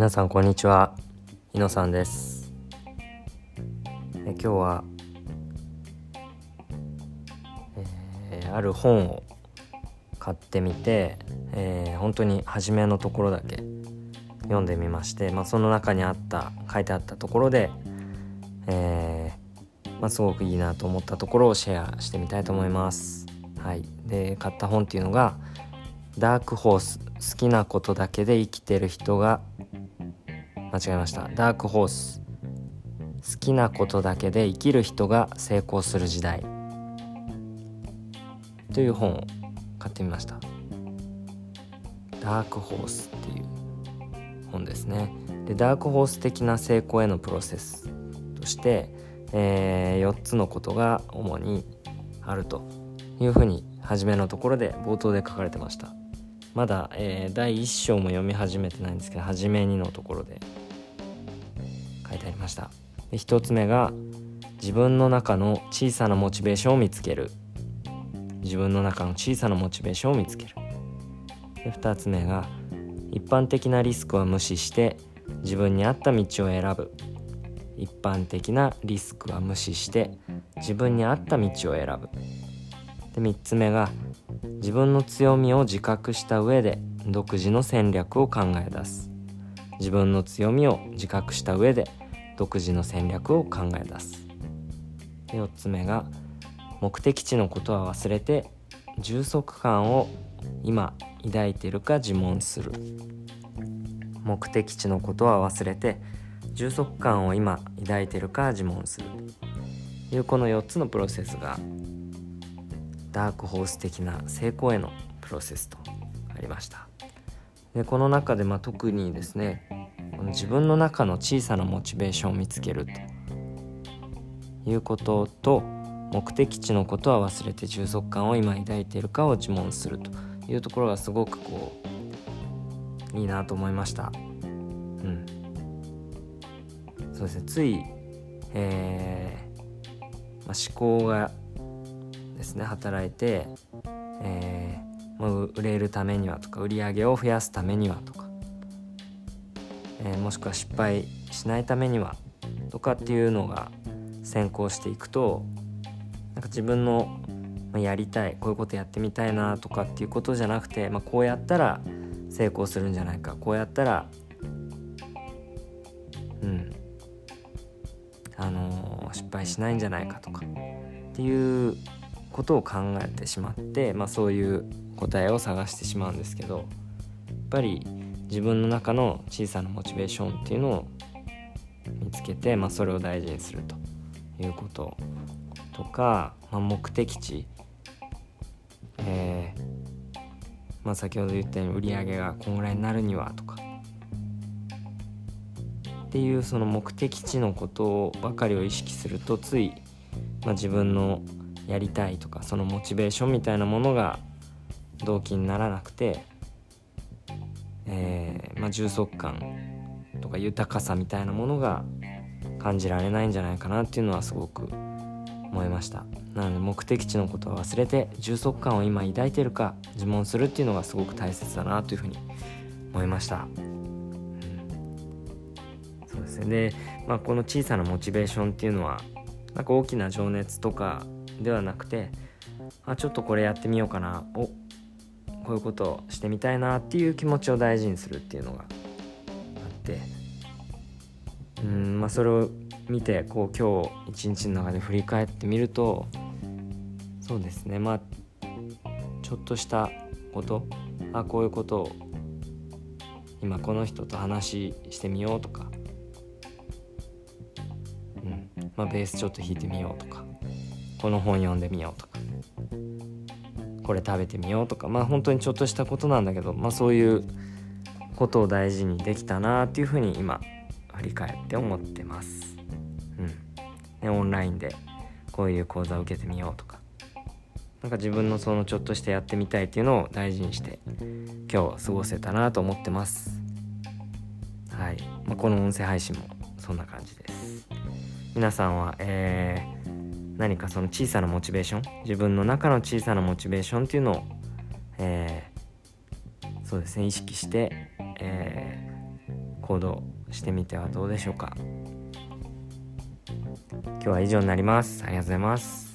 皆さんこんにちは。井野さんです。え今日は、えー、ある本を買ってみて、えー、本当に初めのところだけ読んでみまして、まあ、その中にあった書いてあったところで、えー、まあ、すごくいいなと思ったところをシェアしてみたいと思います。はい、で買った本っていうのが「ダークホース好きなことだけで生きてる人が間違えました。ダークホース。好きなことだけで生きる人が成功する時代。という本を買ってみました。ダークホースっていう本ですね。でダークホース的な成功へのプロセスとして、えー、4つのことが主にあるというふうに初めのところで冒頭で書かれてました。まだ、えー、第1章も読み始めてないんですけど初めにのところで書いてありました。で1つ目が自分の中の小さなモチベーションを見つける。自分の中の小さなモチベーションを見つける。で2つ目が一般的なリスクは無視して自分に合った道を選ぶ。一般的なリスクは無視して自分に合った道を選ぶ。で3つ目が自分の強みを自覚した上で独自の戦略を考え出す。自分の強みを自覚した上で独自の戦略を考え出す。4つ目が目的地のことは忘れて充足感を今抱いているか自問する。目的地のことは忘れて充足感を今抱いているか自問する。というこの4つのプロセスがダークホース的な成功へのプロセスとありました。でこの中でま特にですねこの自分の中の小さなモチベーションを見つけるということと目的地のことは忘れて充足感を今抱いているかを自問するというところがすごくこういいなと思いました。うん。そうですね。ついえー、まあ、思考がですね働いて、えー、まあ、売れるためにはとか売り上げを増やすためにはとか、えー、もしくは失敗しないためにはとかっていうのが先行していくとなんか自分のやりたいこういうことやってみたいなとかっていうことじゃなくて、まあ、こうやったら成功するんじゃないかこうやったらうんあのー、失敗しないんじゃないかとかっていうことを考えてしまって、まあ、そういう答えを探してしまうんですけどやっぱり自分の中の小さなモチベーションっていうのを見つけて、まあ、それを大事にするということとか、まあ、目的地、えーまあ、先ほど言ったように売り上げがこんぐらいになるにはとかっていうその目的地のことばかりを意識するとつい、まあ、自分のやりたいとかそのモチベーションみたいなものが動機にならなくて、えー、まあ、充足感とか豊かさみたいなものが感じられないんじゃないかなっていうのはすごく思いました。なので目的地のことは忘れて充足感を今抱いてるか自問するっていうのがすごく大切だなというふうに思いました、うん、そうですね。で、まあ、この小さなモチベーションっていうのはなんか大きな情熱とかではなくてあちょっとこれやってみようかな。おこういうことをしてみたいなっていう気持ちを大事にするっていうのがあって。うんまあそれを見てこう今日一日の中で振り返ってみるとそうですね。まあちょっとしたこと。あこういうこと。を今この人と話してみようとか、うんまあ、ベースちょっと弾いてみようとか。この本読んでみようとかこれ食べてみようとかまあ本当にちょっとしたことなんだけど、まあ、そういうことを大事にできたなっていうふうに今振り返って思ってます。うんね、オンラインでこういう講座を受けてみようとかなんか自分のそのちょっとしてやってみたいっていうのを大事にして今日は過ごせたなと思ってます。はい、まあ、この音声配信もそんな感じです。皆さんは、えー何かその小さなモチベーション自分の中の小さなモチベーションっていうのを、えー、そうですね意識して、えー、行動してみてはどうでしょうか。今日は以上になります。ありがとうございます。